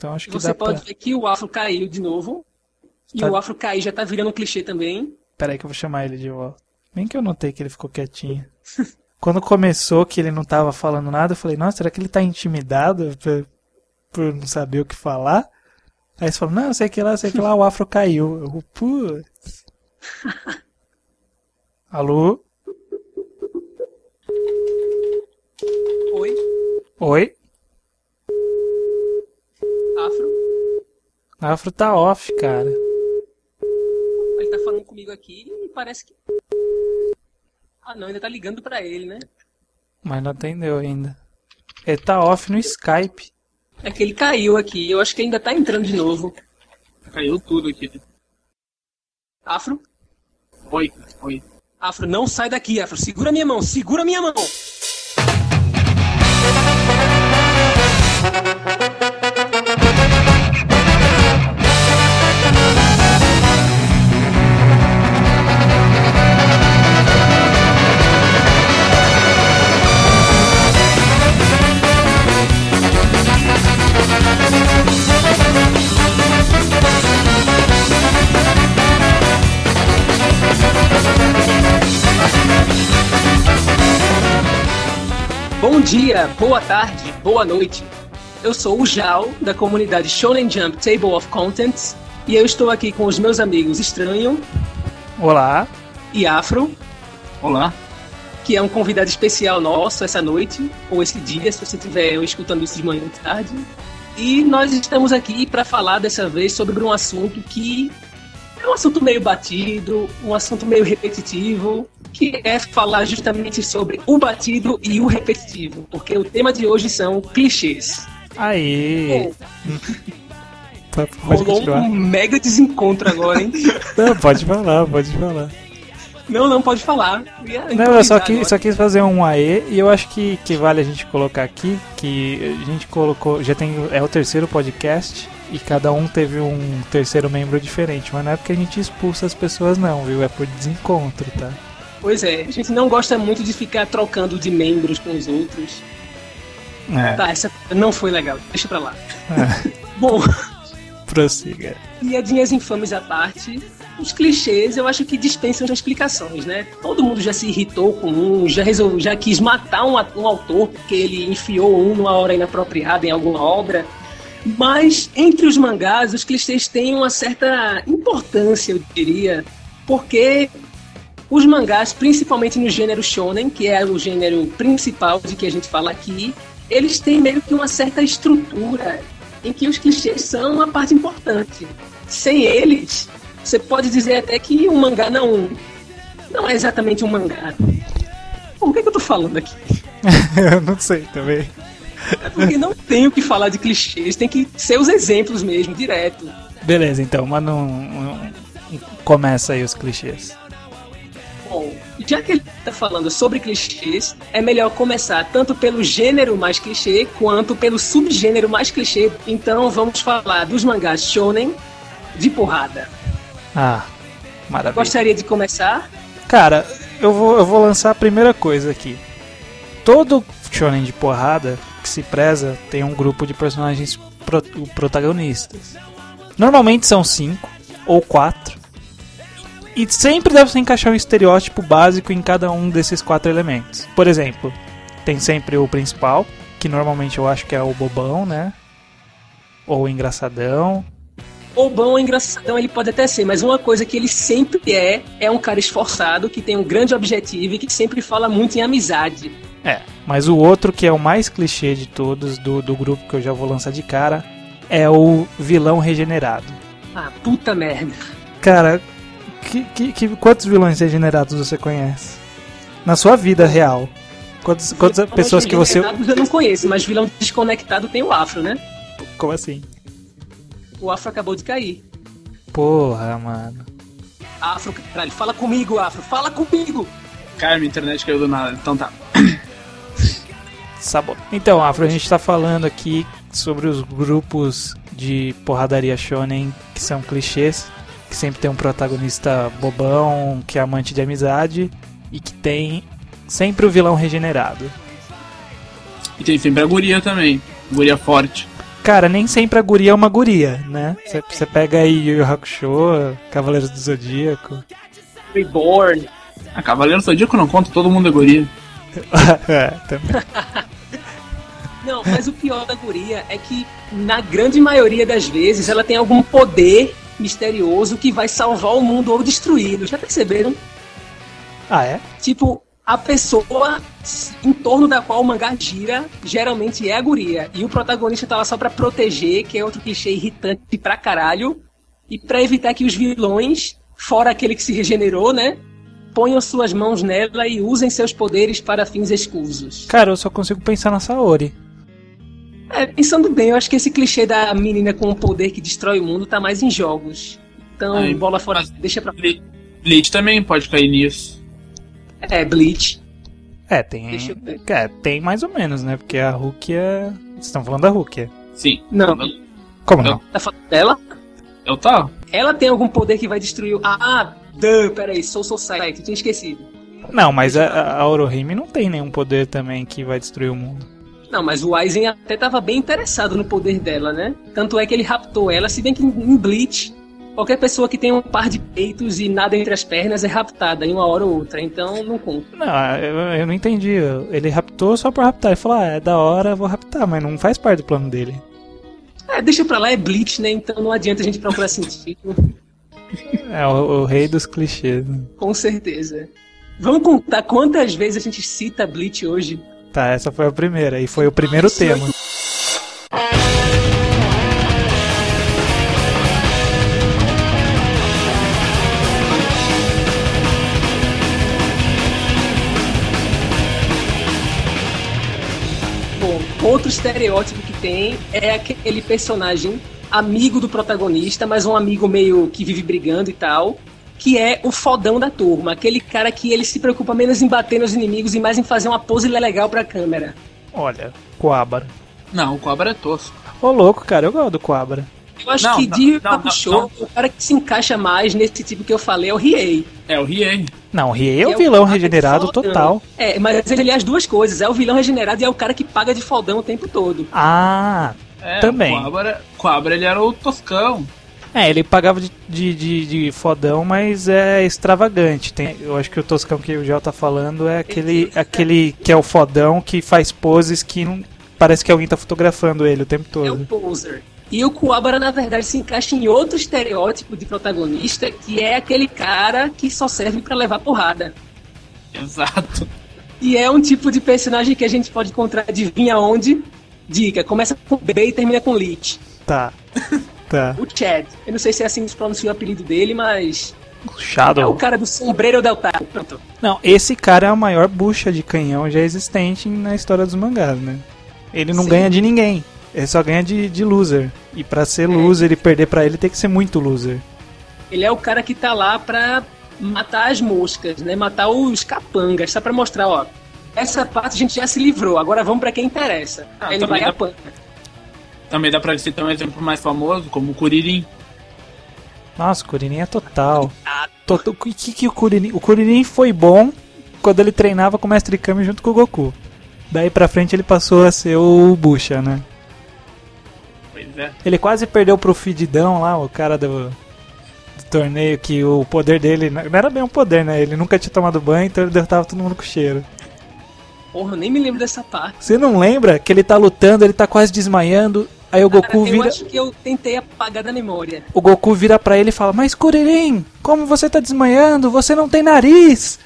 Então acho que Você pode pra... ver que o afro caiu de novo. E Tá. o afro cair já tá virando um clichê também. Peraí que eu vou chamar ele de volta. Bem que eu notei que ele ficou quietinho. Quando começou que ele não tava falando nada, eu falei, nossa, será que ele tá intimidado por, por não saber o que falar? Aí você falou, não, sei que lá, sei que lá, o afro caiu. Eu, putz. Alô? Oi, Oi? Afro. Afro tá off, cara. Ele tá falando comigo aqui e parece que. Ah não, ainda tá ligando pra ele, né? Mas não atendeu ainda. Ele tá off no Skype. É que ele caiu aqui. Eu acho que ainda tá entrando de novo. Caiu tudo aqui. Afro? Oi, oi. Afro, não sai daqui, Afro. Segura minha mão, segura minha mão. Bom dia, boa tarde, boa noite. Eu sou o Jal, da comunidade Shonen Jump Table of Contents, e eu estou aqui com os meus amigos Estranho Olá. e Afro, Olá. que é um convidado especial nosso essa noite, ou esse dia, se você estiver escutando isso de manhã ou de tarde. E nós estamos aqui para falar dessa vez sobre um assunto que é um assunto meio batido, um assunto meio repetitivo, que é falar justamente sobre o batido e o repetitivo, porque o tema de hoje são clichês. Aê. Bom, Tá, Pode rolou continuar. um mega desencontro agora, hein? Não, pode falar, pode falar. não, não pode falar. Ia Não, eu só, quis, só quis fazer um AE e eu acho que, que vale a gente colocar aqui que a gente colocou, já tem, é o terceiro podcast e cada um teve um terceiro membro diferente, mas não é porque a gente expulsa as pessoas não, viu? É por desencontro, tá? Pois é, a gente não gosta muito de ficar trocando de membros com os outros. É, Tá, essa não foi legal, deixa pra lá. é, Bom, prossiga. piadinhas infames à parte, os clichês eu acho que dispensam as explicações, né? Todo mundo já se irritou com um, já, resolveu, já quis matar um, um autor porque ele enfiou um numa hora inapropriada em alguma obra. Mas entre os mangás, os clichês têm uma certa importância, eu diria, porque os mangás, principalmente no gênero shonen, que é o gênero principal de que a gente fala aqui, eles têm meio que uma certa estrutura em que os clichês são uma parte importante. Sem eles, você pode dizer até que o mangá não não é exatamente um mangá. Por que, que eu tô falando aqui? eu não sei também. É porque não tem o que falar de clichês, tem que ser os exemplos mesmo, direto. Beleza, então, mas não, não- começa aí os clichês. Já que ele tá falando sobre clichês, é melhor começar tanto pelo gênero mais clichê quanto pelo subgênero mais clichê. Então vamos falar dos mangás shonen de porrada. Ah, maravilha. Gostaria de começar? Cara, eu vou, eu vou lançar a primeira coisa aqui. Todo shonen de porrada que se preza tem um grupo de personagens pro- protagonistas. Normalmente são cinco ou quatro. E sempre deve se encaixar um estereótipo básico em cada um desses quatro elementos. Por exemplo, tem sempre o principal, que normalmente eu acho que é o bobão, né? Ou o engraçadão. Ou bom ou engraçadão ele pode até ser, mas uma coisa que ele sempre é, é um cara esforçado, que tem um grande objetivo e que sempre fala muito em amizade. É, mas o outro que é o mais clichê de todos do, do grupo que eu já vou lançar de cara é o vilão regenerado. Ah, puta merda. Cara, que, que, que- quantos vilões regenerados você conhece? Na sua vida real. Quantas, quantas Vilões pessoas que você. Eu não conheço, mas vilão desconectado tem o Afro, né? Como assim? O Afro acabou de cair. Porra, mano. Afro, caralho, fala comigo, Afro, fala comigo! Cara, minha internet caiu do nada. Então tá. Sabo... Então, Afro, a gente tá falando aqui sobre os grupos de porradaria shonen que são clichês, que sempre tem um protagonista bobão, que é amante de amizade e que tem sempre o vilão regenerado. E tem sempre a guria também. Guria forte. Cara, nem sempre a guria é uma guria, né? Você pega aí Yu Yu Hakusho, Cavaleiros do Zodíaco. Reborn. A Cavaleiro do Zodíaco não conta, todo mundo é guria. é, também. Não, mas o pior da guria é que, na grande maioria das vezes, ela tem algum poder misterioso que vai salvar o mundo ou destruí-lo. Já perceberam? Ah, é? Tipo, a pessoa em torno da qual o mangá gira geralmente é a guria. E o protagonista tá lá só pra proteger, que é outro clichê irritante pra caralho. E pra evitar que os vilões, fora aquele que se regenerou, né? Ponham suas mãos nela e usem seus poderes para fins escusos. Cara, eu só consigo pensar na Saori. É, pensando bem, eu acho que esse clichê da menina com o poder que destrói o mundo tá mais em jogos. Então, Ai, bola fora, deixa pra. Ble- Bleach também pode cair nisso. É, Bleach. É, tem. Deixa eu ver. É, tem mais ou menos, né? Porque a Rukia. Vocês estão falando da Rukia. Sim. Não. Como não? Tá falando dela? Eu tá. Ela tem algum poder que vai destruir o. Ah, duh, peraí, Soul Society, tinha esquecido. Não, mas a, a Orohime não tem nenhum poder também que vai destruir o mundo. Não, mas o Aizen até tava bem interessado no poder dela, né? Tanto é que ele raptou ela, se bem que em Bleach, qualquer pessoa que tem um par de peitos e nada entre as pernas é raptada em uma hora ou outra, então não conta. Não, eu, eu não entendi. Ele raptou só por raptar. Ele falou, ah, é da hora, vou raptar, mas não faz parte do plano dele. É, deixa pra lá, é Bleach, né? Então não adianta a gente procurar sentido, É o, o rei dos clichês. né? com certeza. Vamos contar quantas vezes a gente cita Bleach hoje? Tá, essa foi a primeira. E foi o primeiro tema. Bom, outro estereótipo que tem é aquele personagem amigo do protagonista, mas um amigo meio que vive brigando e tal, que é o fodão da turma, aquele cara que ele se preocupa menos em bater nos inimigos e mais em fazer uma pose legal pra câmera. Olha, Coabra. Não, o Cobra é tosco. Ô, louco, cara, eu gosto do Coabra. Eu acho Não, que não, de Hakusho, não, o cara que se encaixa mais nesse tipo que eu falei é o Riei. É o Riei. Não, o Riei é o vilão cara regenerado total. É, mas ele é as duas coisas, é o vilão regenerado e é o cara que paga de fodão o tempo todo. Ah, É, Também. O Cobra, Cobra ele era o toscão. É, ele pagava de, de, de, de fodão, mas é extravagante. Tem, eu acho que o Toscão que o Gel tá falando é aquele, aquele que é o fodão que faz poses que não, parece que alguém tá fotografando ele o tempo É o todo. poser. E o Kuwabara, na verdade, se encaixa em outro estereótipo de protagonista, que é aquele cara que só serve pra levar porrada. Exato. E é um tipo de personagem que a gente pode encontrar, adivinha onde? Dica, começa com B e termina com Lich. Tá. Tá. O Chad. Eu não sei se é assim que se pronuncia o apelido dele, mas... É o Shadow. cara do sombreiro deltado. Pronto. Não, esse cara é a maior bucha de canhão já existente na história dos mangás, né? Ele não Sim. ganha de ninguém. Ele só ganha de, de loser. E pra ser loser e perder pra ele tem que ser muito loser. Ele é o cara que tá lá pra matar as moscas, né? Matar os capangas, só pra mostrar, ó. Essa parte a gente já se livrou, agora vamos pra quem interessa. Ah, ele vai a dá- panga. Também dá pra citar um exemplo mais famoso, como o Kuririn. Nossa, o Kuririn é total. Toto- que, que o Kuririn... O Kuririn foi bom quando ele treinava com o Mestre Kami junto com o Goku. Daí pra frente ele passou a ser o Bucha, né? Pois é. Ele quase perdeu pro Fididão lá, o cara do, do torneio, que o poder dele não era bem um poder, né? Ele nunca tinha tomado banho, então ele derrotava todo mundo com cheiro. Porra, eu nem me lembro dessa parte. Você não lembra que ele tá lutando, ele tá quase desmaiando, aí o Cara, Goku eu vira, acho que eu tentei apagar da memória. o Goku vira pra ele e fala: "Mas Kuririn, como você tá desmaiando? Você não tem nariz".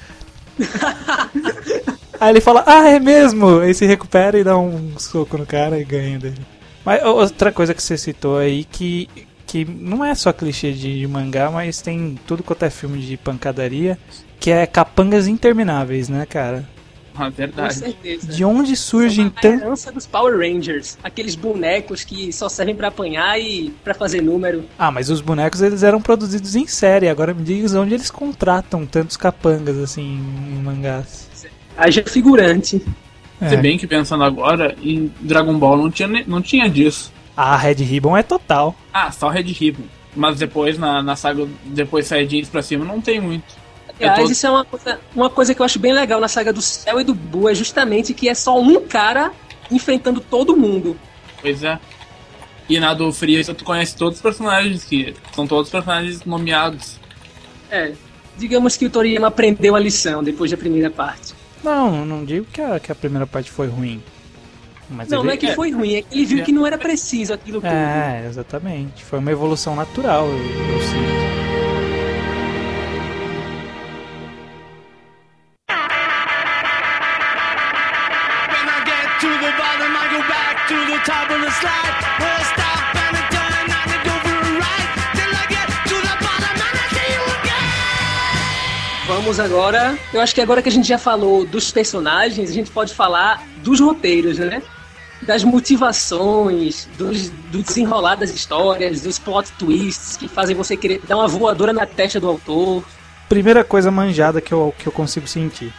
aí ele fala: "Ah, é mesmo". Aí se recupera e dá um soco no cara e ganha dele. Mas outra coisa que você citou aí que que não é só clichê de, de mangá, mas tem tudo quanto é filme de pancadaria, que é capangas intermináveis, né, cara? Ah, Com verdade. certeza. De onde surge É então herança dos Power Rangers. Aqueles bonecos que só servem pra apanhar e pra fazer número. Ah, mas os bonecos eles eram produzidos em série. Agora me diga onde eles contratam tantos capangas assim em mangás. Haja figurante. É. Se bem que pensando agora, em Dragon Ball não tinha, não tinha disso. A Red Ribbon é total. Ah, só Red Ribbon. Mas depois, na, na saga, depois sai jeans pra cima, não tem muito. Aliás, tô- isso é uma coisa, uma coisa que eu acho bem legal na saga do Céu e do Buu, é justamente que é só um cara enfrentando todo mundo. Pois é. E na do Freeza tu conhece todos os personagens que são todos personagens nomeados. É, digamos que o Toriyama aprendeu a lição depois da primeira parte. Não, não digo que a, que a primeira parte foi ruim. Mas não, ele... não é que foi ruim, é que ele viu É. que não era preciso aquilo tudo. É, exatamente. Foi uma evolução natural, eu, eu sinto. Vamos agora. Eu acho que agora que a gente já falou dos personagens, a gente pode falar dos roteiros, né? Das motivações, dos, do desenrolar das histórias, dos plot twists que fazem você querer dar uma voadora na testa do autor. Primeira coisa manjada que eu, que eu consigo sentir: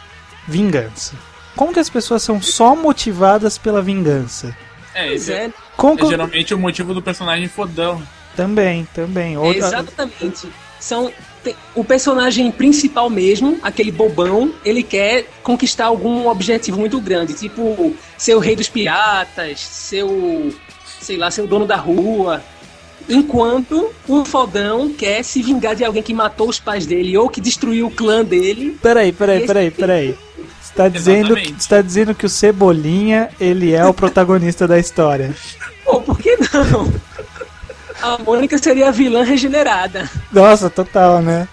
vingança. Como que as pessoas são só motivadas pela vingança? É, esse é, é, Como é eu- geralmente o motivo do personagem fodão. Também, também. é Outra- exatamente. São o personagem principal mesmo, aquele bobão, ele quer conquistar algum objetivo muito grande, tipo ser o rei dos piratas, ser o, sei lá, ser o dono da rua. Enquanto o fodão quer se vingar de alguém que matou os pais dele ou que destruiu o clã dele. Peraí, peraí, peraí, peraí. Você tá dizendo, você tá dizendo que o Cebolinha, ele é o protagonista da história. Pô, por que não? A Mônica seria a vilã regenerada. Nossa, total, né?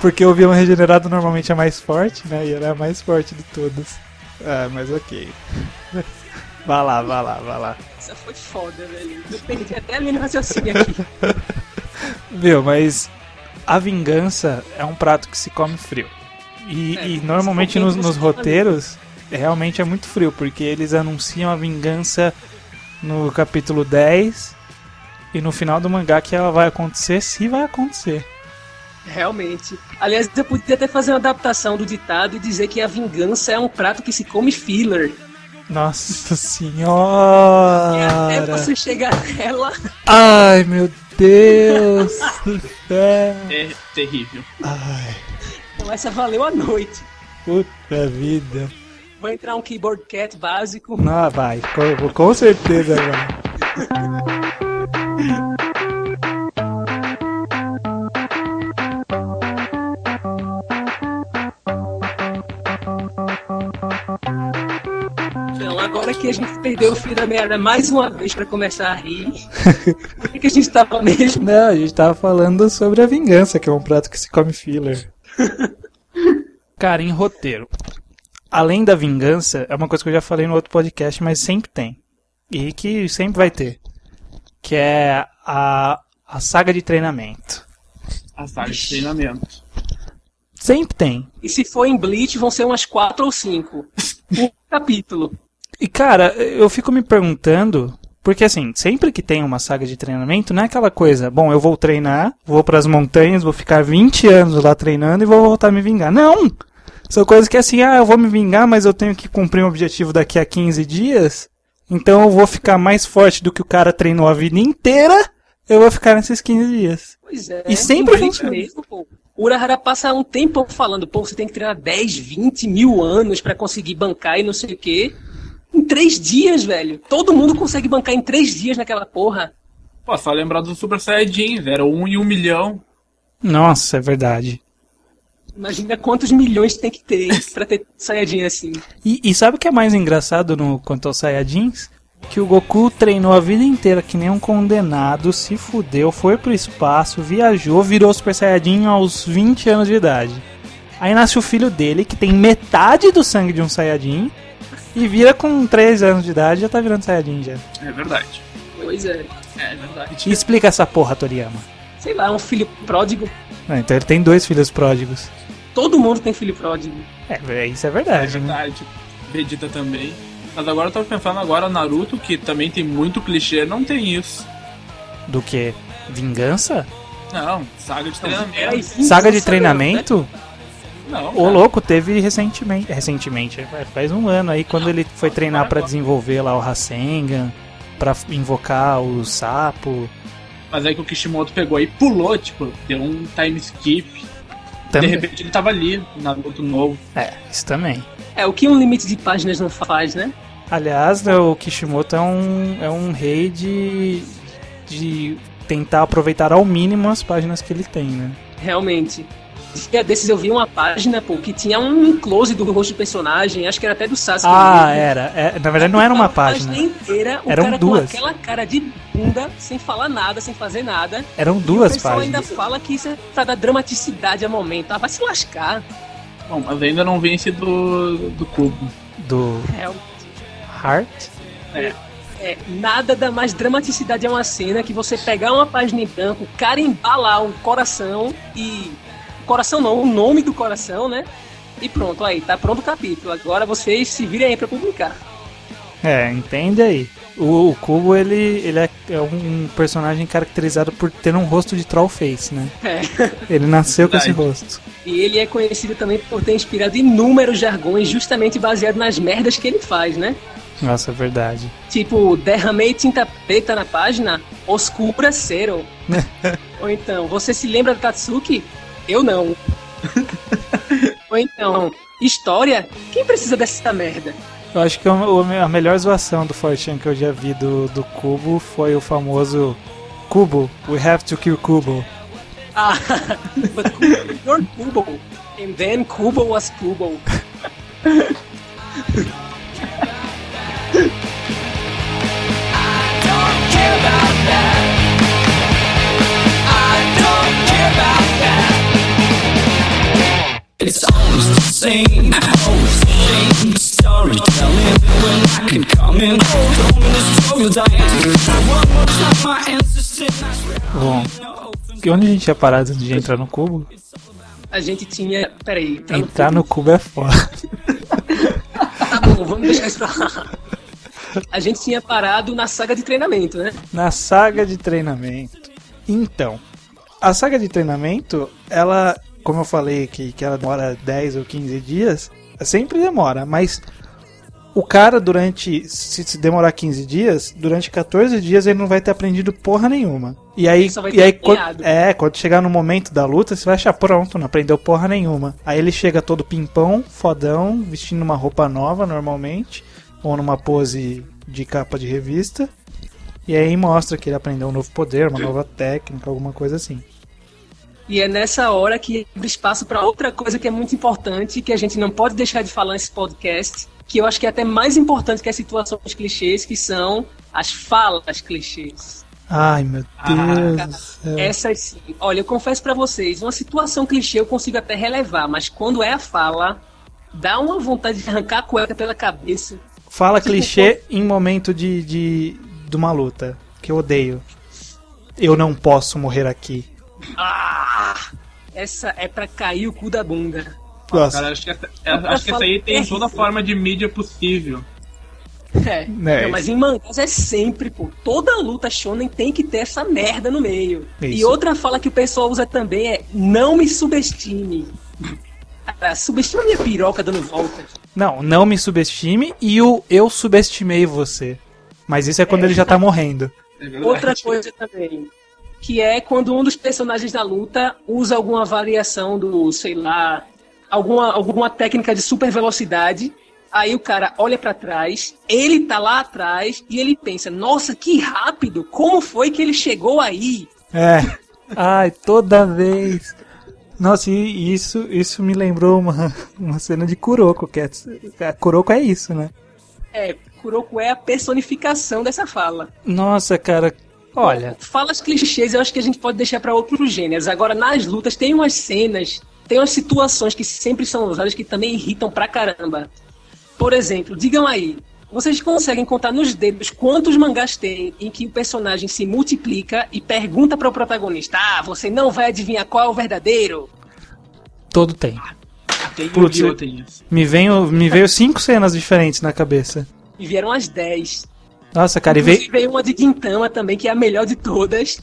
Porque o vilão regenerado normalmente é mais forte, né? E ele é a mais forte de todos. Ah, mas ok. Vá lá, vá lá, vá lá. Essa foi foda, velho. Eu perdi até a linha de raciocínio aqui. Viu, mas a vingança é um prato que se come frio. E, É, e normalmente nos, nos roteiros realmente é muito frio, porque eles anunciam a vingança no capítulo 10 e no final do mangá que ela vai acontecer, se vai acontecer. Realmente. Aliás, eu podia até fazer uma adaptação do ditado e dizer que a vingança é um prato que se come filler. Nossa E até senhora! você chegar nela. Ai meu Deus do céu! É terrível. Ai, Então essa valeu a noite. puta vida! Vai entrar um keyboard cat básico. Não, vai, com, com certeza vai. Então, agora que a gente perdeu o fio da merda mais uma vez pra começar a rir. Por que, que a gente tava mesmo? Não, a gente tava falando sobre a vingança, que é um prato que se come filler. Cara, em roteiro. Além da vingança, é uma coisa que eu já falei no outro podcast, mas sempre tem. E que sempre vai ter. Que é a, a saga de treinamento. A saga de treinamento. Sempre tem. E se for em Bleach, vão ser umas quatro ou cinco. Um capítulo. E cara, eu fico me perguntando, porque assim, sempre que tem uma saga de treinamento, não é aquela coisa, bom, eu vou treinar, vou pras montanhas, vou ficar 20 anos lá treinando e vou voltar a me vingar. Não! São coisas que assim, ah, eu vou me vingar, mas eu tenho que cumprir um objetivo daqui a 15 dias, então eu vou ficar mais forte do que o cara treinou a vida inteira, eu vou ficar nesses 15 dias. Pois é. E sempre em Bleach funciona. mesmo, pô. O Urahara passa um tempo falando, pô, você tem que treinar 10, 20 mil anos pra conseguir bancar e não sei o quê. Em três dias, velho. Todo mundo consegue bancar em três dias naquela porra. Pô, só lembrar do Super Saiyajin, era um em um milhão. Nossa, é verdade. Imagina quantos milhões tem que ter pra ter Saiyajin assim. E, e sabe o que é mais engraçado no quanto aos Saiyajins? Que o Goku treinou a vida inteira que nem um condenado, se fudeu, foi pro espaço, viajou, virou Super Saiyajin aos 20 anos de idade. Aí nasce o filho dele, que tem metade do sangue de um Saiyajin, e vira com 3 anos de idade já tá virando Saiyajin já. É verdade. Pois é. É verdade. E explica essa porra, Toriyama. Sei lá, um filho pródigo. Ah, então ele tem dois filhos pródigos. Todo mundo tem filho pródigo. É, isso é É verdade, né? verdade. Vegeta também. Mas agora eu tava pensando agora Naruto, que também tem muito clichê, não tem isso. Do que? Vingança? Não, saga de treinamento. Aí, Saga de vingança treinamento? Não, O louco teve recentemente, recentemente, faz um ano aí, quando ele foi treinar pra desenvolver lá o Rasengan, pra invocar o sapo. Mas aí que o Kishimoto pegou e pulou, tipo, deu um time skip. De Também. repente ele tava ali, Naruto novo. É, isso também. É, o que um limite de páginas não faz, né? Aliás, né, o Kishimoto é um, é um rei de, de tentar aproveitar ao mínimo as páginas que ele tem, né? Realmente. Dia desses eu vi uma página, pô, que tinha um close do rosto do personagem, acho que era até do Sasuke. Ah, era. É, na verdade, não era uma A página. inteira, o Eram cara duas. com aquela cara de bunda, sem falar nada, sem fazer nada. Eram e o duas pessoal ainda páginas. fala que isso é pra dar dramaticidade ao momento. Ah, vai se lascar. Bom, mas ainda não vence do, do cubo. Do É, Heart. é, nada dá mais dramaticidade a uma cena que você pegar uma página em branco, carimbar lá o coração e. Coração não, o nome do coração, né? E pronto, aí, tá pronto o capítulo. Agora vocês se virem aí pra publicar. É, entende aí. O, o Cubo, ele, ele é, é um personagem caracterizado por ter um rosto de troll face, né? É. Ele nasceu com esse rosto. E ele é conhecido também por ter inspirado inúmeros jargões justamente baseado nas merdas que ele faz, né? Nossa, é verdade. Tipo, derramei tinta preta na página, oscura cero. Ou então, você se lembra do Tatsuki? Eu não. Ou então, história? Quem precisa dessa merda? Eu acho que a melhor zoação do Fortune que eu já vi do, do Cubo foi o famoso Cubo, we have to kill Cubo. Ah, but Kubo, you're Kubo. And then Kubo was Kubo. It's always the same, always the same storytelling. When I can come in, the woman is struggle dying. One more time, my ancestors Bom, e onde a gente tinha parado antes de entrar no cubo? A gente tinha. Peraí, tá no Entrar no cubo é foda. Tá bom, vamos deixar isso pra lá. A gente tinha parado na saga de treinamento, né? Na saga de treinamento. Então, a saga de treinamento, ela, como eu falei que, que ela demora 10 ou 15 dias, sempre demora, mas o cara durante, se, demorar 15 dias, durante 14 dias ele não vai ter aprendido porra nenhuma. E aí, e aí quando, é, quando chegar no momento da luta, você vai achar pronto, não aprendeu porra nenhuma. Aí ele chega todo pimpão, fodão, vestindo uma roupa nova normalmente, ou numa pose de capa de revista. E aí mostra que ele aprendeu um novo poder, uma nova técnica, alguma coisa assim. E é nessa hora que abre espaço para outra coisa que é muito importante, que a gente não pode deixar de falar nesse podcast, que eu acho que é até mais importante que as situações clichês, que são as falas clichês. Ai meu Deus do céu. Essas sim. Olha, eu confesso pra vocês, uma situação clichê eu consigo até relevar, mas quando é a fala, dá uma vontade de arrancar a cueca pela cabeça. Fala Tipo, clichê em momento de, de, de uma luta, que eu odeio. Eu não posso morrer aqui. Ah! Essa é pra cair o cu da bunda. Nossa, Cara, acho que, essa, é- acho que essa aí tem toda forma de mídia possível. É. Né, Não, mas em mangás é sempre, pô. Toda luta shonen tem que ter essa merda no meio. E Isso. outra fala que o pessoal usa também é não me subestime. Cara, subestima minha piroca dando voltas. Não, não me subestime e o eu subestimei você. Mas isso é quando ele já tá morrendo. É. Outra coisa também, que é quando um dos personagens da luta usa alguma variação do, sei lá, alguma, alguma técnica de super velocidade. Aí o cara olha pra trás, ele tá lá atrás e ele pensa: Nossa, que rápido! Como foi que ele chegou aí? É. Ai, toda vez. Nossa, e isso, isso me lembrou uma, uma cena de Kuroko, que é, a Kuroko é isso, né? É, Kuroko é a personificação dessa fala. Nossa, cara, olha, Falas clichês eu acho que a gente pode deixar pra outros gêneros. Agora, nas lutas, tem umas cenas, tem umas situações que sempre são usadas que também irritam pra caramba. Por exemplo, digam aí, vocês conseguem contar nos dedos quantos mangás tem em que o personagem se multiplica e pergunta para o protagonista: Ah, você não vai adivinhar qual é o verdadeiro? todo tem. Tem Putz, tem. Me veio, me veio cinco cenas diferentes na cabeça. E vieram as 10. Nossa, cara, e veio. Inclusive uma de Gintama também, que é a melhor de todas.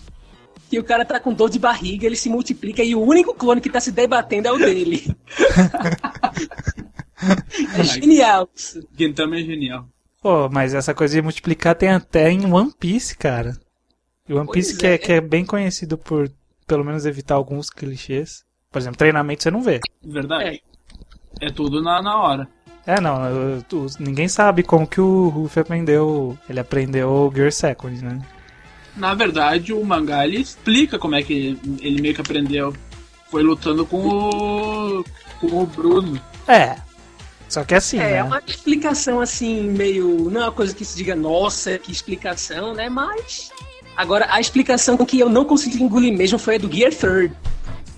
Que o cara tá com dor de barriga, ele se multiplica e o único clone que tá se debatendo é o dele. é genial isso. Gintama é genial. Pô, mas essa coisa de multiplicar tem até em One Piece, cara. E One Pois Piece que, é, é. que é bem conhecido por, pelo menos, evitar alguns clichês. Por exemplo, treinamento você não vê. Verdade. É, tudo na, na hora. É, não, eu- tu- ninguém sabe como que o Ruffy aprendeu. Ele aprendeu o Gear Second, né? na verdade, o mangá ele explica como é que ele meio que aprendeu. Foi lutando com o. com o Bruno. É. Só que assim, É, né? é uma explicação assim, meio. Não é uma coisa que se diga, nossa, que explicação, né? Mas. Agora, a explicação que eu não consegui engolir mesmo foi a do Gear Third.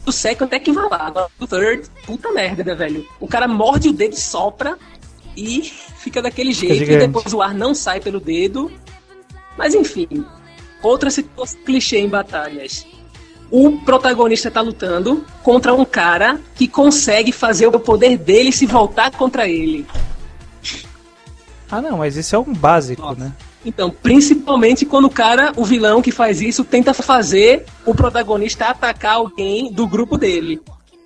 O Second até que vai lá. Agora, o Third, puta merda, né, velho? O cara morde o dedo, sopra e fica daquele jeito. E depois o ar não sai pelo dedo. Mas enfim. Outra situação clichê em batalhas. O protagonista tá lutando contra um cara que consegue fazer o poder dele se voltar contra ele. Ah, não, mas isso é um básico, Nossa. né? Então, principalmente quando o cara, o vilão que faz isso, tenta fazer o protagonista atacar alguém do grupo dele.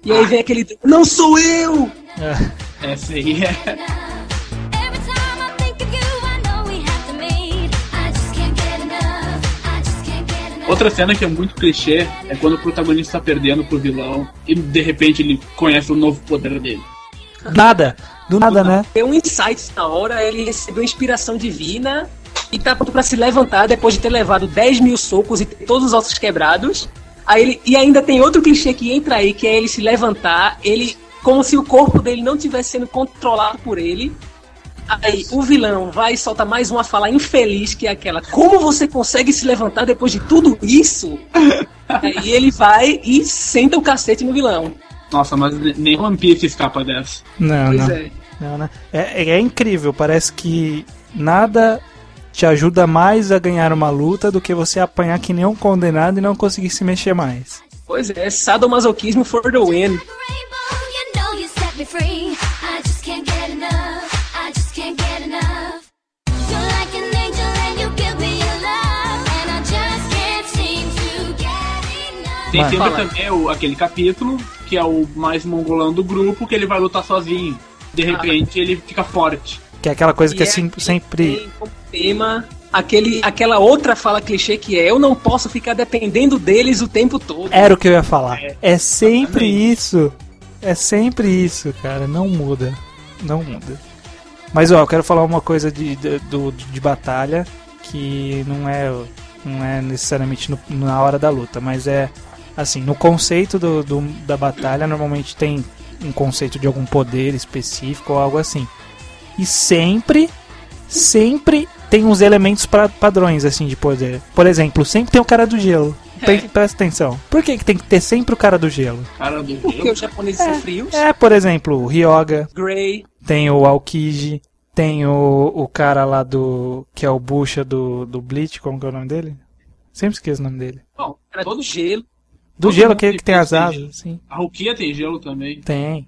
E aí vem aquele. Não sou eu! É. Essa aí é. Enough. Outra cena que é muito clichê é quando o protagonista tá perdendo pro vilão e de repente ele conhece o novo poder dele. Nada. Do nada, né? Tem um insight na hora, ele recebeu inspiração divina e tá pronto pra se levantar depois de ter levado 10 mil socos e ter todos os ossos quebrados. Aí ele, e ainda tem outro clichê que entra aí, que é ele se levantar, ele como se o corpo dele não estivesse sendo controlado por ele. Aí o vilão vai e solta mais uma fala infeliz, que é aquela: Como você consegue se levantar depois de tudo isso? Aí ele vai e senta o cacete no vilão. Nossa, mas nem One Piece escapa dessa. Não, Pois não. é. Não, né? É, é incrível, parece que nada te ajuda mais a ganhar uma luta do que você apanhar que nem um condenado e não conseguir se mexer mais. Pois é, sadomasoquismo for the win. Tem sempre Fala. também o- aquele capítulo que é o mais mongolão do grupo que ele vai lutar sozinho. De repente ele fica forte. Que é aquela coisa que é sim- aqui sempre. tem tema aquele, aquela outra fala clichê que é eu não posso ficar dependendo deles o tempo todo. Era o que eu ia falar. É sempre exatamente. isso. É sempre isso, cara. Não muda. Não muda. Mas ó, eu quero falar uma coisa de, de, do- de batalha que não é, não é necessariamente no- na hora da luta, mas é assim, no conceito do, do- da batalha normalmente tem um conceito de algum poder específico ou algo assim. E sempre, sempre tem uns elementos pra, padrões assim de poder. Por exemplo, sempre tem o cara do gelo. Pre- Presta atenção. Por que, que tem que ter sempre o cara do gelo? Cara do Porque gelo. os japoneses são frios. É, por exemplo, o Ryoga, Grey. tem o Aokiji, tem o, o cara lá do. que é o Bucha do, do Bleach, como que é o nome dele? Sempre esqueço o nome dele. Bom, Era todo do gelo. Do Todo gelo, aquele que tem as tem asas, sim. A Rukia tem gelo também. Tem.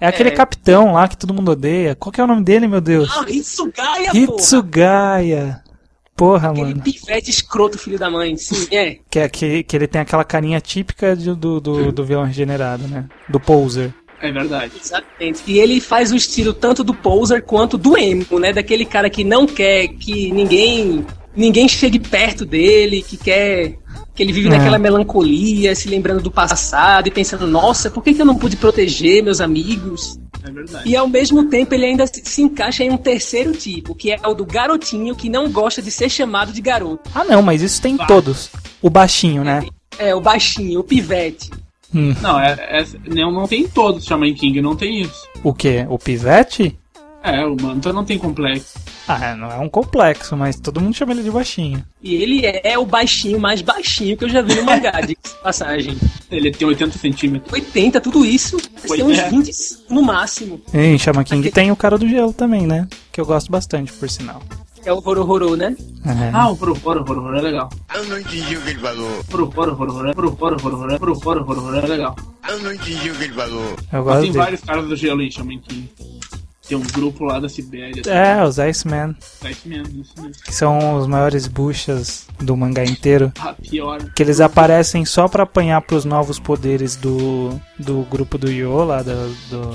É aquele É. capitão lá que todo mundo odeia. Qual que é o nome dele, meu Deus? Ah, Hitsugaya, porra. Hitsugaya. Porra, Aquele mano. pivete escroto, filho da mãe. Sim, é. Que, é, que, que ele tem aquela carinha típica de- do, do, do vilão regenerado, né? Do poser. É verdade. Exatamente. E ele faz o estilo tanto do poser quanto do emo, né? Daquele cara que não quer que ninguém ninguém chegue perto dele, que quer que ele vive É. naquela melancolia, se lembrando do passado e pensando, nossa, por que, que eu não pude proteger meus amigos? É verdade. E ao mesmo tempo ele ainda se encaixa em um terceiro tipo, que é o do garotinho que não gosta de ser chamado de garoto. Ah, não, mas isso tem em todos. O baixinho, né? É, o baixinho, o pivete. Hum. Não, é, é- não, não tem em todos Shaman King, não tem isso. O quê? O pivete? É, o Manta não tem complexo. Ah, não é um complexo, mas todo mundo chama ele de baixinho. E ele é o baixinho mais baixinho que eu já vi no mangá, de passagem. Ele tem 80 centímetros. 80, tudo isso, Pois tem uns é. 20 no máximo. E em Chama King Aquele- tem o cara do gelo também, né? Que eu gosto bastante, por sinal. É o Horohoro, né? É. Ah, o Poroforo, Poroforo é legal. Eu não entendi o que ele falou. Poroforo, Poroforo, Poroforo, Poroforo é legal. Eu não entendi o que ele falou. eu Mas gosto tem dele. vários caras do gelo em Shaman King. Tem um grupo lá da Sibéria. É, os Iceman, Tá isso mesmo, isso mesmo. que são os maiores buchas do mangá inteiro. Ah, pior. Que eles aparecem só pra apanhar pros novos poderes do, do grupo do Yo, lá do, do,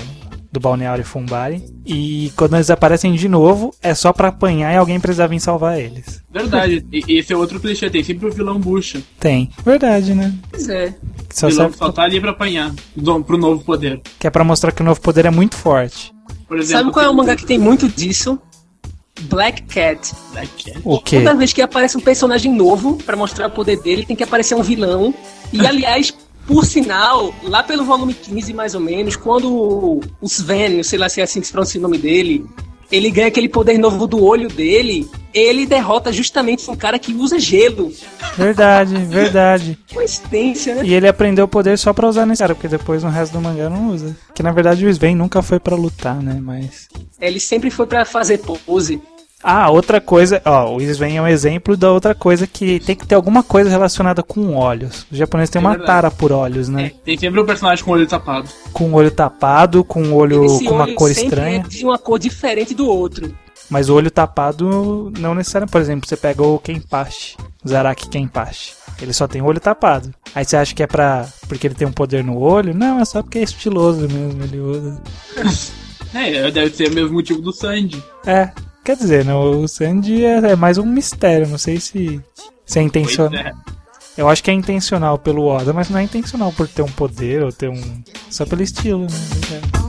do Balneário Fumbari. E quando eles aparecem de novo, é só pra apanhar e alguém precisa vir salvar eles. Verdade. E esse é outro clichê, tem sempre o vilão bucha. Tem. Verdade, né? Pois é. Só o vilão serve só tá ali pra apanhar. Pro novo poder. que é pra mostrar que o novo poder é muito forte. Por exemplo, Sabe qual é o mangá que tem muito disso? Black Cat. O quê? Toda vez que aparece um personagem novo pra mostrar o poder dele, tem que aparecer um vilão. E aliás, por sinal, lá pelo volume 15 mais ou menos, quando o- o Sven, sei lá se é assim que se pronuncia o nome dele, ele ganha aquele poder novo do olho dele, ele derrota justamente um cara que usa gelo. Verdade, verdade. Coincidência, né? E ele aprendeu o poder só pra usar nesse cara, porque depois no resto do mangá não usa. Que na verdade o Sven nunca foi pra lutar, né? Mas. Ele sempre foi pra fazer pose. Ah, outra coisa, ó, o Sven é um exemplo da outra coisa que tem que ter alguma coisa relacionada com olhos. Os japoneses têm É uma verdade. tara por olhos, né? Tem sempre um personagem com o olho tapado. Com o olho tapado, com o olho Esse com uma olho cor sempre estranha. é de uma cor diferente do outro. Mas o olho tapado não necessariamente. Por exemplo, você pega o Kenpachi, o Zaraki Kenpachi. Ele só tem o olho tapado. Aí você acha que é pra. porque ele tem um poder no olho? Não, é só porque é estiloso mesmo, ele usa. É, deve ser o mesmo motivo do Sandy. É, quer dizer, né, o Sandy é, é mais um mistério, não sei se, se é intencional. é. Eu acho que é intencional pelo Oda, mas não é intencional por ter um poder ou ter um. Só pelo estilo, né?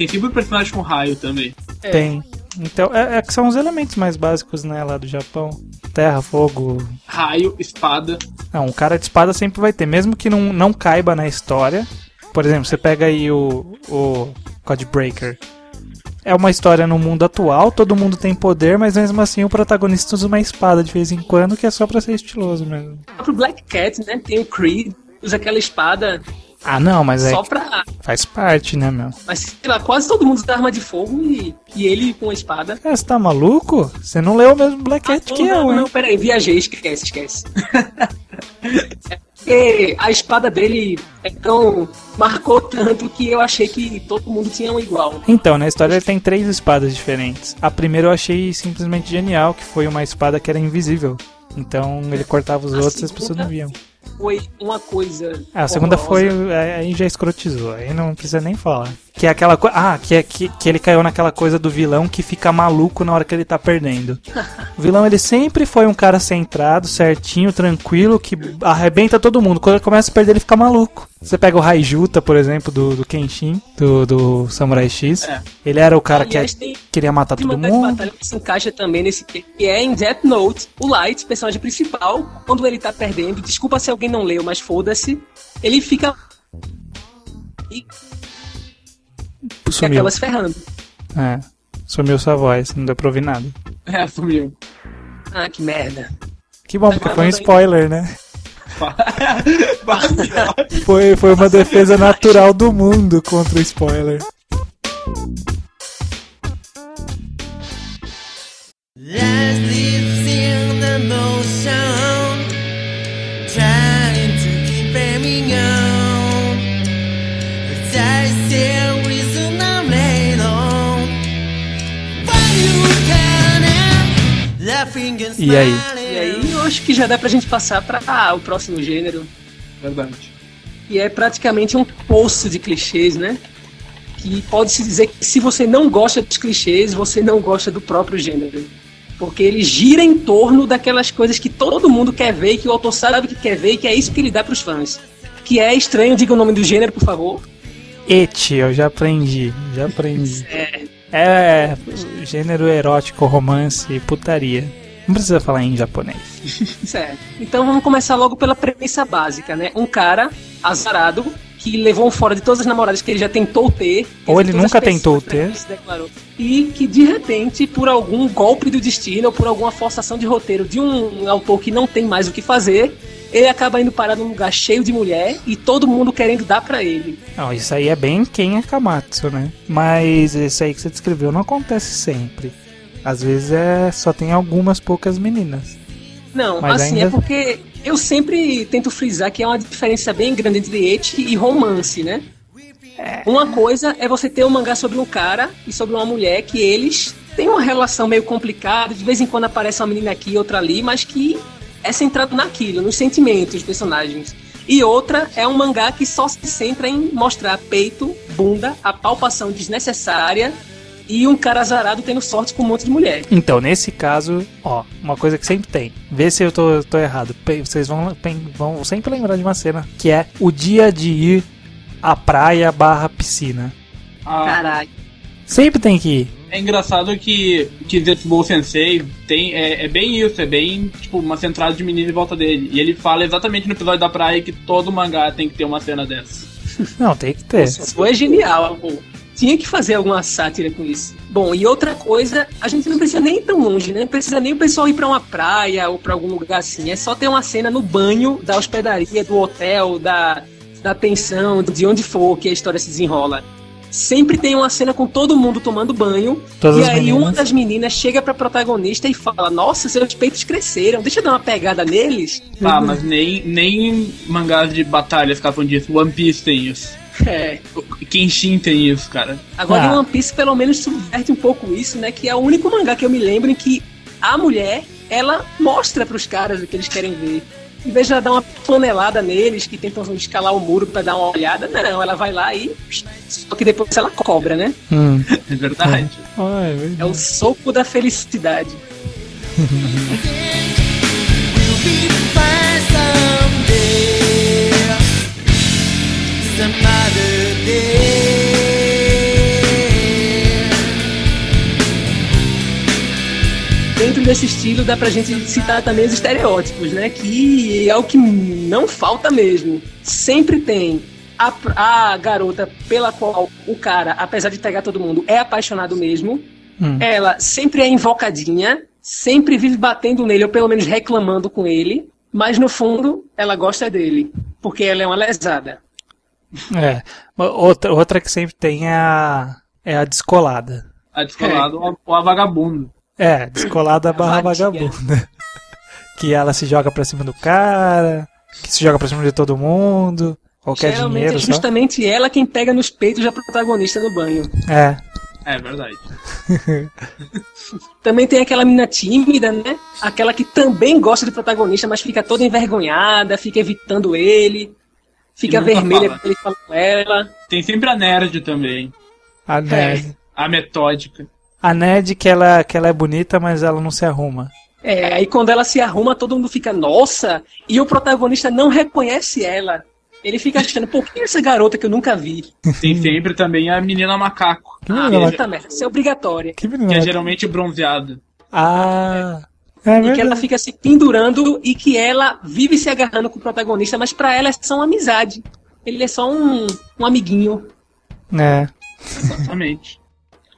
Tem sempre um personagem com raio também. É. Tem. Então, é, é que são os elementos mais básicos, né, lá do Japão. Terra, fogo. Raio, espada. Não, um cara de espada sempre vai ter, mesmo que não, não caiba na história. Por exemplo, você pega aí o, o Codebreaker. É uma história no mundo atual, todo mundo tem poder, mas mesmo assim o protagonista usa uma espada de vez em quando, que é só pra ser estiloso mesmo. O próprio Black Cat, né? Tem o Creed, usa aquela espada Ah, não, mas é só pra. Faz parte, né, meu? Mas sei lá, quase todo mundo usa arma de fogo e, e ele com a espada. Cara, você tá maluco? Você não leu o mesmo Black Cat que não, eu, não, hein? não, peraí, viajei, esquece, esquece. É porque a espada dele é tão. marcou tanto que eu achei que todo mundo tinha um igual. Então, na história ele tem três espadas diferentes. A primeira eu achei simplesmente genial, que foi uma espada que era invisível. Então ele cortava os A outros e as pessoas não viam. Foi uma coisa. Ah, a segunda foi. horrorosa. aí- Aí já escrotizou, aí não precisa nem falar. Que é aquela coisa. Ah, que, é, que, que ele caiu naquela coisa do vilão que fica maluco na hora que ele tá perdendo. O vilão ele sempre foi um cara centrado, certinho, tranquilo, que arrebenta todo mundo. Quando ele começa a perder, ele fica maluco. Você pega o Raijuta, por exemplo, do, do Kenshin, do, do Samurai X. É. Ele era o cara Aliás, que tem- queria matar todo mundo. batalha que se encaixa também nesse que é em Death Note, o Light, personagem principal, quando ele tá perdendo, desculpa se alguém não leu, mas foda-se, ele fica e Sumiu. acaba se ferrando. É. Sumiu sua voz, não deu pra ouvir nada. É, sumiu. Ah, que merda. Que bom, porque foi um spoiler, né? Foi, foi uma defesa natural do mundo contra o spoiler. E aí? E aí eu acho que já dá pra gente passar pra ah, o próximo gênero, Verdade. que é praticamente um poço de clichês, né? Que pode-se dizer que se você não gosta dos clichês, você não gosta do próprio gênero. Porque ele gira em torno daquelas coisas que todo mundo quer ver e que o autor sabe que quer ver e que é isso que ele dá pros fãs. Que é estranho, diga o nome do gênero, por favor. Et, eu já aprendi, já aprendi. É, É gênero erótico, romance e putaria. Não precisa falar em japonês. Certo. Então vamos começar logo pela premissa básica, né? Um cara azarado que levou um fora de todas as namoradas que ele já tentou ter. Ou ele nunca tentou quem ter. E que de repente, por algum golpe do destino ou por alguma forçação de roteiro de um autor que não tem mais o que fazer, ele acaba indo parar num lugar cheio de mulher e todo mundo querendo dar pra ele. Não, isso aí é bem quem é Kamatsu, né? Mas isso aí que você descreveu não acontece sempre. Às vezes é só tem algumas poucas meninas. Não, Mas assim, ainda- é porque eu sempre tento frisar que é uma diferença bem grande entre eti e romance, né? Uma coisa é você ter um mangá sobre um cara e sobre uma mulher que eles têm uma relação meio complicada, de vez em quando aparece uma menina aqui e outra ali, mas que é centrado naquilo, nos sentimentos dos personagens. E outra é um mangá que só se centra em mostrar peito, bunda, a palpação desnecessária e um cara azarado tendo sorte com um monte de mulher. Então, nesse caso, ó, uma coisa que sempre tem. Vê se eu tô, tô errado. Vocês vão, vão sempre lembrar de uma cena que é o dia de ir a praia barra piscina. Ah, Caralho. Sempre tem que ir. é engraçado que, que Zetsubo Sensei tem, é, é bem isso, é bem tipo uma centrada de menino em volta dele. E ele fala exatamente no episódio da praia que todo mangá tem que ter uma cena dessa. Não, tem que ter. Isso é genial, pô. Tinha que fazer alguma sátira com isso. Bom, e outra coisa, a gente não precisa nem ir tão longe, né? Não precisa nem o pessoal ir pra uma praia ou pra algum lugar assim. É só ter uma cena no banho da hospedaria, do hotel, da, da pensão, de onde for que a história se desenrola. Sempre tem uma cena com todo mundo tomando banho. Todas e aí uma meninas. das meninas chega pra protagonista e fala: Nossa, seus peitos cresceram, deixa eu dar uma pegada neles. Ah, mas nem, nem mangás de batalha ficavam disso. One Piece tem isso. É. Kenshin tem isso, cara. Agora Ah. em One Piece pelo menos subverte um pouco isso, né? Que é o único mangá que eu me lembro em que a mulher, ela mostra pros caras o que eles querem ver. Em vez de ela dar uma panelada neles que tentam escalar o muro pra dar uma olhada, não, ela vai lá e. Só que depois ela cobra, né? Hum. É verdade. Ah, é verdade. É o soco da felicidade. Dentro desse estilo dá pra gente citar também os estereótipos, né? Que é o que não falta mesmo. Sempre tem a, a garota pela qual o cara, apesar de pegar todo mundo, é apaixonado mesmo. Hum. Ela sempre é invocadinha, sempre vive batendo nele, ou pelo menos reclamando com ele. Mas no fundo, ela gosta dele. Porque ela é uma lesada. É. Outra, outra que sempre tem é a, é a descolada. A descolado ou a- ou a vagabundo. É, descolada barra vadia. vagabunda. Que ela se joga pra cima do cara, que se joga pra cima de todo mundo, qualquer Geralmente dinheiro é só. justamente ela quem pega nos peitos da protagonista no banho. É. É verdade. Também tem aquela menina tímida, né? Aquela que também gosta do protagonista, mas fica toda envergonhada, fica evitando ele, fica vermelha fala. quando ele fala com ela. Tem sempre a nerd também. A Ned. A metódica. A Ned que ela, que ela é bonita, mas ela não se arruma. É, aí quando ela se arruma, todo mundo fica, nossa, e o protagonista não reconhece ela. Ele fica achando, quem é essa garota que eu nunca vi? Tem sempre também a menina macaco. Que Ah, menina puta merda, isso é obrigatória. Que Que é menina? geralmente bronzeada. Ah. É E que ela fica se pendurando e que ela vive se agarrando com o protagonista, mas pra ela é só uma amizade. Ele é só um, um amiguinho. É. Exatamente.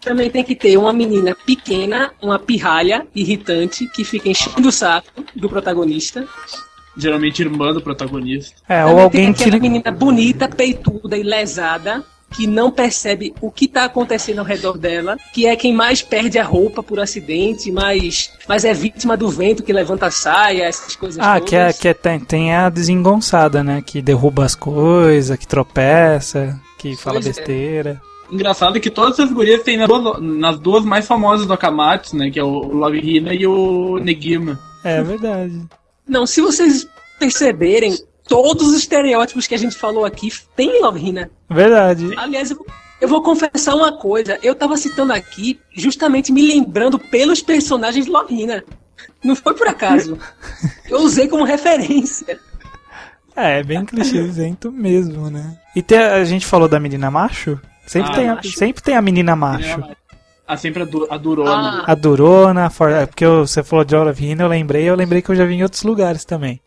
Também tem que ter uma menina pequena, uma pirralha irritante, que fica enchendo o saco do protagonista. Geralmente irmã do protagonista. É, Também ou alguém tem que. aquela menina bonita, peituda e lesada, que não percebe o que tá acontecendo ao redor dela, que é quem mais perde a roupa por acidente, mas, mas é vítima do vento que levanta a saia, essas coisas Ah, todas. que, é, que é, tem, tem a desengonçada, né? Que derruba as coisas, que tropeça, que fala Pois é. besteira. Engraçado que todas essas gurias tem nas duas, nas duas mais famosas do Akamatsu, né? Que é o Love Hina e o Negima. É verdade. Não, se vocês perceberem, todos os estereótipos que a gente falou aqui tem Love Hina. Verdade. Aliás, eu, eu vou confessar uma coisa. Eu tava citando aqui justamente me lembrando pelos personagens de Love Hina. Não foi por acaso. Eu usei como referência. É, é bem clichêzento mesmo, né? E tem, a gente falou da menina macho? Sempre, Ah, tem, a, macho. sempre tem a menina macho. Ah, sempre a, du a Durona. Ah, A Durona, a For- é porque eu- você falou de Olive Hina, eu lembrei, eu lembrei que eu já vi em outros lugares também.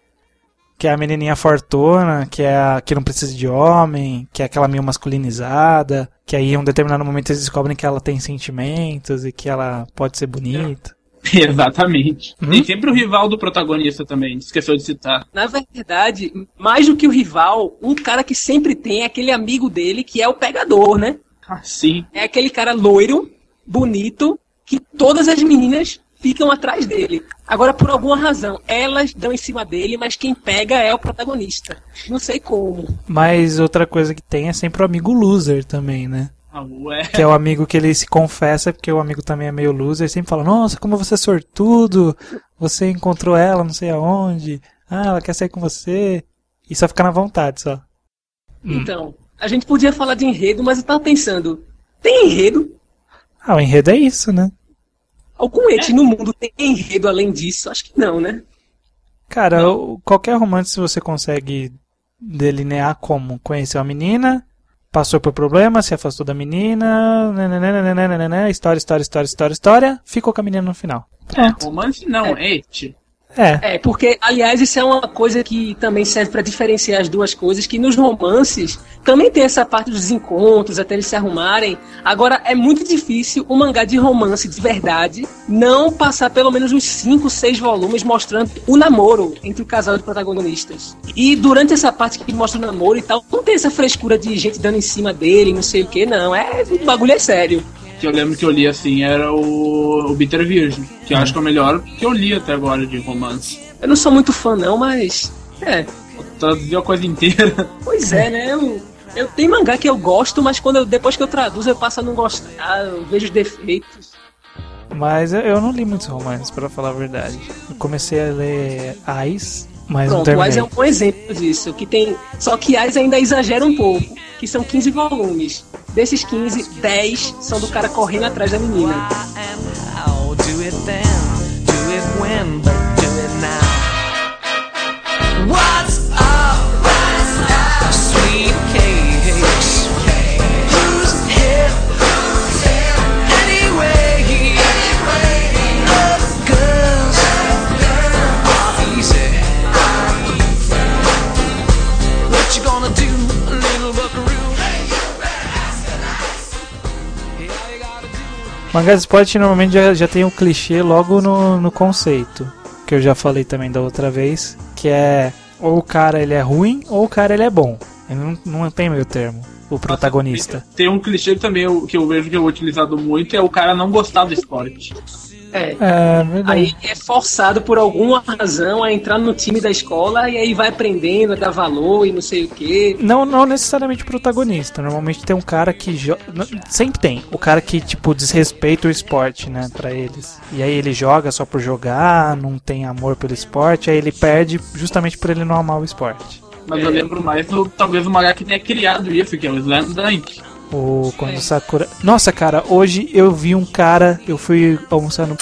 Que é a menininha fortuna, que é a que não precisa de homem, que é aquela meio masculinizada, que aí em um determinado momento eles descobrem que ela tem sentimentos e que ela pode ser bonita. Exatamente. Hum? Tem sempre o rival do protagonista também, esqueceu de citar. na verdade, mais do que o rival, um cara que sempre tem é aquele amigo dele que é o pegador, né? Ah, sim. É aquele cara loiro, bonito, que todas as meninas ficam atrás dele. Agora, por alguma razão, elas dão em cima dele, mas quem pega é o protagonista. Não sei como. Mas outra coisa que tem é sempre o amigo loser também, né? Ah. Que é o amigo que ele se confessa, porque o amigo também é meio loser, sempre fala, nossa, como você é sortudo, você encontrou ela não sei aonde, ah, ela quer sair com você, e só fica na vontade só. Hum. Então, a gente podia falar de enredo, mas eu tava pensando, tem enredo? Ah, o enredo é isso, né? Algum ente no mundo tem enredo além disso? Acho que não, né? Cara, o- qualquer romance você consegue delinear como conhecer uma menina, passou por problema, se afastou da menina, nananana, história, história, história, história, história, ficou com a menina no final. Romance não, é et. É, É, porque, aliás, isso é uma coisa que também serve pra diferenciar as duas coisas, que nos romances também tem essa parte dos encontros, até eles se arrumarem. Agora, é muito difícil um mangá de romance de verdade não passar pelo menos uns 5, 6 volumes mostrando o namoro entre o casal de protagonistas. E durante essa parte que mostra o namoro e tal, não tem essa frescura de gente dando em cima dele, não sei o que, não. É, o bagulho é sério. Que eu lembro que eu li assim era o, o Bitter Virgin, que eu acho que é o melhor que eu li até agora de romance. Eu não sou muito fã, não, mas. É, Traduziu a coisa inteira. Pois é, né? Eu, eu tenho mangá que eu gosto, mas quando eu- depois que eu traduzo eu passo a não gostar, eu vejo os defeitos. mas eu- não li muitos romances, pra falar a verdade. Eu comecei a ler Ais, mas Pronto, o Ais é um bom exemplo disso, que tem. Só que Ais ainda exagera um pouco, que são 15 volumes. Desses 15, 10 são do cara correndo atrás da menina. Do. Mangá de esporte normalmente já, já tem um clichê logo no, no conceito, que eu já falei também da outra vez, que é ou o cara ele é ruim ou o cara ele é bom. Ele não, não tem meio termo, o protagonista. Tem um clichê também eu, que eu vejo que é utilizado muito, é o cara não gostar do esporte. É. É, verdade. Aí é forçado por alguma razão a entrar no time da escola e aí vai aprendendo a dar valor e não sei o que. Não, não necessariamente o protagonista. Normalmente tem um cara que joga. Sempre tem. O cara que, tipo, desrespeita o esporte, né? Pra eles. E aí ele joga só por jogar, não tem amor pelo esporte, aí ele perde justamente por ele não amar o esporte. Mas eu lembro mais do talvez o mangá que tenha criado isso, que é o Slam Dunk. O quando o Sakura. Nossa, cara, hoje eu vi um cara. Eu fui almoçar no.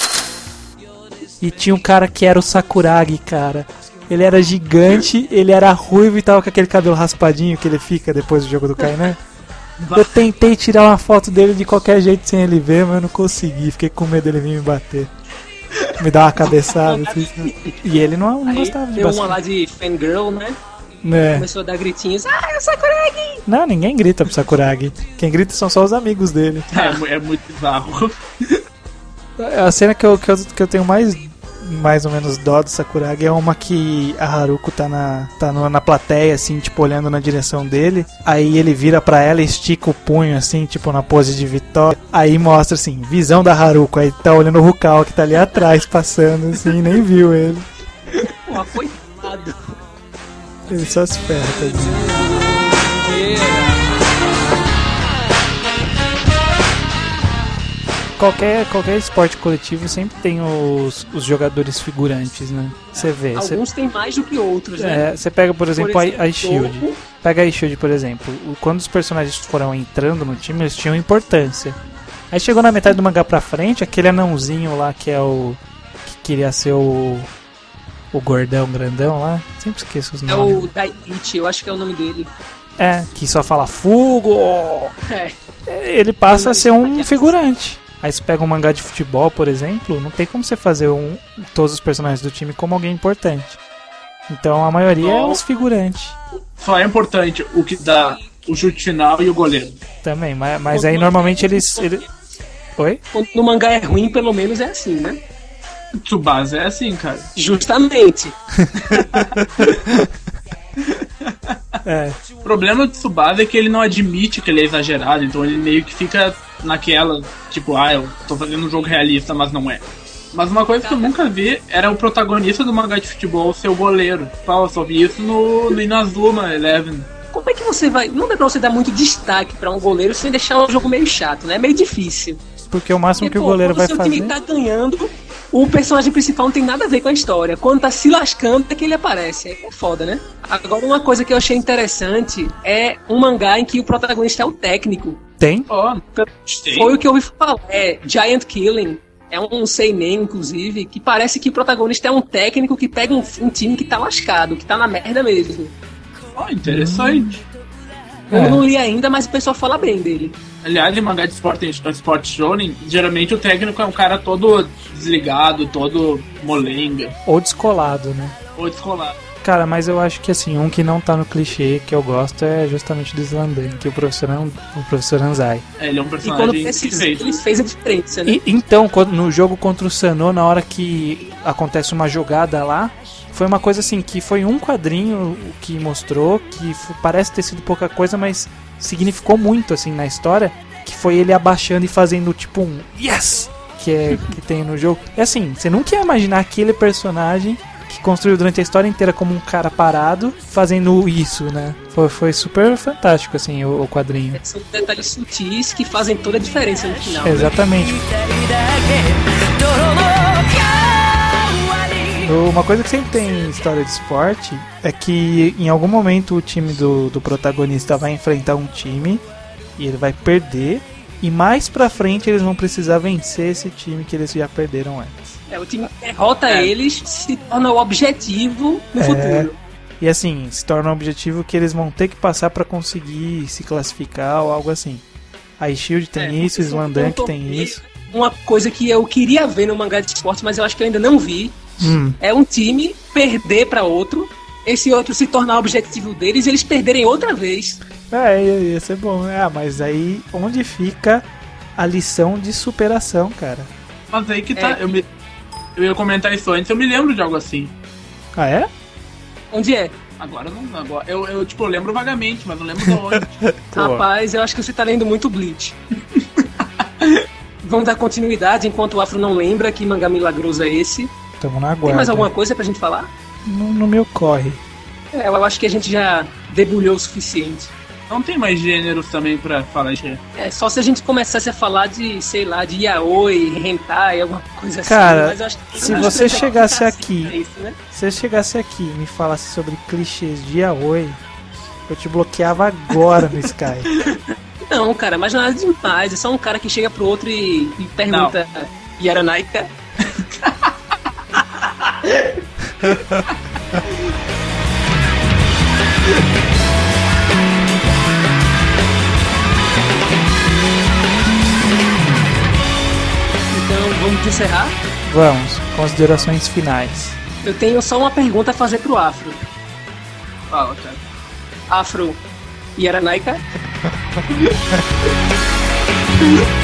E tinha um cara que era o Sakuragi, cara. Ele era gigante, ele era ruivo e tava com aquele cabelo raspadinho que ele fica depois do jogo do Kainan. Eu tentei tirar uma foto dele de qualquer jeito sem ele ver, mas eu não consegui. Fiquei com medo dele vir me bater. Me dar uma cabeçada. assim? E ele não, não gostava de deu uma lá de fangirl, né? É. Começou a dar gritinhos. Ah, é o Sakuragi! Não, ninguém grita pro Sakuragi. Quem grita são só os amigos dele. É, mu- é muito bizarro. A cena que eu, que eu, que eu tenho mais mais ou menos dó do Sakuragi é uma que a Haruko tá na, tá no- na plateia, assim, tipo, olhando na direção dele. Aí ele vira pra ela e estica o punho, assim, tipo, na pose de vitória. Aí mostra, assim, visão da Haruko. Aí tá olhando o Rukal que tá ali atrás, passando, assim, nem viu ele. Porra, coitado. Ele só se ferra. Qualquer, qualquer esporte coletivo sempre tem os, os jogadores figurantes, né? Você vê. Alguns têm mais do que outros, né? é, você pega, por exemplo, a- a Shield. Goku, Pega a Shield, por exemplo. Quando os personagens foram entrando no time, eles tinham importância. Aí chegou na metade do mangá pra frente, aquele anãozinho lá que é o. que queria ser o. o gordão grandão lá. Sempre esqueço os É nomes. o Daiichi, eu acho que é o nome dele. É, que só fala Fugo! É. Ele passa a ser um figurante. Aí você pega um mangá de futebol, por exemplo, não tem como você fazer um, todos os personagens do time como alguém importante. Então a maioria é Não. os figurantes. Só é importante o que dá o chute final e o goleiro. Também, mas, mas aí normalmente eles. ele- Oi? Quando no mangá é ruim, pelo menos é assim, né? Tsubasa é assim, cara. Justamente. É. O problema do Tsubasa é que ele não admite que ele é exagerado, então ele meio que fica naquela, tipo, ah, eu tô fazendo um jogo realista, mas não é. Mas uma coisa que eu nunca vi era o protagonista do mangá de futebol ser o goleiro. Eu só vi isso no, no Inazuma Eleven. Como é que você vai. Não dá pra você dar muito destaque pra um goleiro sem deixar o jogo meio chato, né? É meio difícil. Porque o máximo que o goleiro vai fazer. time tá ganhando, o personagem principal não tem nada a ver com a história. Quando tá se lascando, é que ele aparece. Aí É foda, né? Agora, uma coisa que eu achei interessante é um mangá em que o protagonista é o técnico. Tem? Ó, gostei. Foi o que eu ouvi falar. É Giant Killing. É um seinen, inclusive, que parece que o protagonista é um técnico que pega um, um time que tá lascado, que tá na merda mesmo. Ó, interessante. Eu É. não li ainda, mas o pessoal fala bem dele. Aliás, em mangá de esporte, esporte shonen, geralmente o técnico é um cara todo desligado, todo molenga, Ou descolado, né? ou descolado. Cara, mas eu acho que assim, um que não tá no clichê que eu gosto é justamente do Slandan, que é o professor, o professor Anzai. É, Ele é um E quando personagem precisa, ele fez a diferença, né? E, então, quando- no jogo contra o Sanô, na hora que acontece uma jogada lá, foi uma coisa assim, que foi um quadrinho que mostrou, que parece ter sido pouca coisa, mas significou muito assim na história, que foi ele abaixando e fazendo tipo um yes, que é que tem no jogo. É assim, você nunca ia imaginar aquele personagem que construiu durante a história inteira como um cara parado, fazendo isso, né? Foi, foi super fantástico assim o, o quadrinho. São detalhes sutis que fazem toda a diferença no final. né? Uma coisa que sempre tem em história de esporte é que em algum momento o time do, do protagonista vai enfrentar um time e ele vai perder. E mais pra frente eles vão precisar vencer esse time que eles já perderam antes. É, o time derrota É. eles, se torna o objetivo no É. futuro. E assim, se torna um objetivo que eles vão ter que passar pra conseguir se classificar ou algo assim. A Shield tem É, isso, Slandank tem isso. Uma coisa que eu queria ver no mangá de esporte, mas eu acho que eu ainda não vi, Hum, é um time perder pra outro, esse outro se tornar o objetivo deles e eles perderem outra vez. é, ia, ia ser bom. É, mas aí onde fica a lição de superação, cara? Mas aí que tá, É. eu, me, eu ia comentar isso antes, eu me lembro de algo assim. Ah, é? Onde é? Agora não, agora, eu, eu tipo, eu lembro vagamente, mas não lembro de onde. Rapaz, eu acho que você tá lendo muito Bleach. Vamos dar continuidade enquanto o Afro não lembra que mangá milagroso é esse. Tamo na Tem guarda. mais alguma coisa pra gente falar? Não, não me ocorre. É, eu acho que a gente já debulhou o suficiente. Não tem mais gêneros também pra falar de. É, só se a gente começasse a falar de, sei lá, de yaoi, hentai, alguma coisa Cara, assim. mas eu acho que- se você chegasse aqui- isso, né? Se você chegasse aqui e me falasse sobre clichês de yaoi, eu te bloqueava agora no Sky. Não, cara, mas nada demais. É só um cara que chega pro outro e, e pergunta Yaranaika. Então vamos encerrar. Vamos, considerações finais. Eu tenho só uma pergunta a fazer pro Afro. Fala, cara. Afro Yaranaika?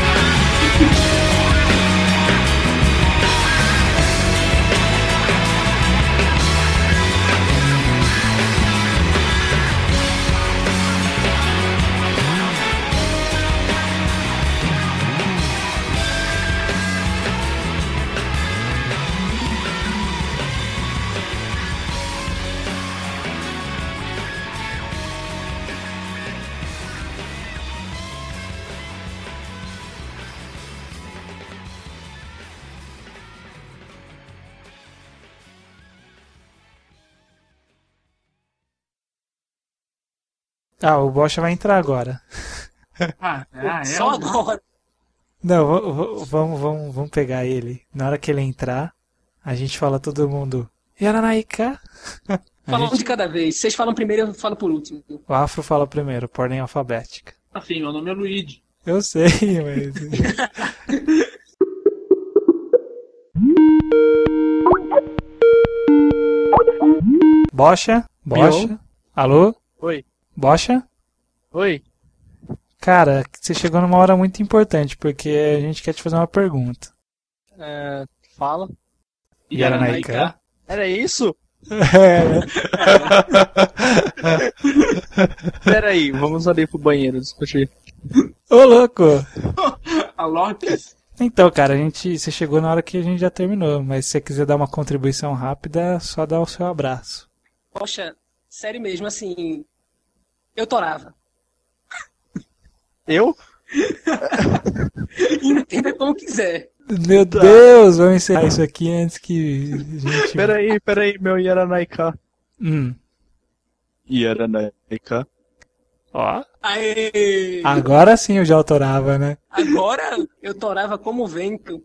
Ah, o Bocha vai entrar agora. Ah, ah, é. Só um- agora. Não, vamos, vamos, vamos pegar ele. Na hora que ele entrar, a gente fala todo mundo. Yaranaika? A Fala um gente- de cada vez. Vocês falam primeiro, eu falo por último. O Afro fala primeiro, por ordem alfabética. Assim, meu nome é Luigi. Eu sei, mas. Bocha? Bocha? Alô? Oi. Bocha? Oi. Cara, você chegou numa hora muito importante, porque a gente quer te fazer uma pergunta. É, fala. Yaranaika? Era isso? É. Pera aí, vamos ali pro banheiro discutir. Ô, louco! A Lopes. Então, cara, a gente, você chegou na hora que a gente já terminou, mas se você quiser dar uma contribuição rápida, só dá o seu abraço. Poxa, sério mesmo, assim. Eu torava. Eu? Entenda como quiser. Meu Deus, vamos encerrar isso aqui antes que a gente. Pera aí, pera aí, meu Yaranaika. Hum, Yaranaika. ó. Aê! Agora sim eu já autorava, né? Agora eu torava como vento.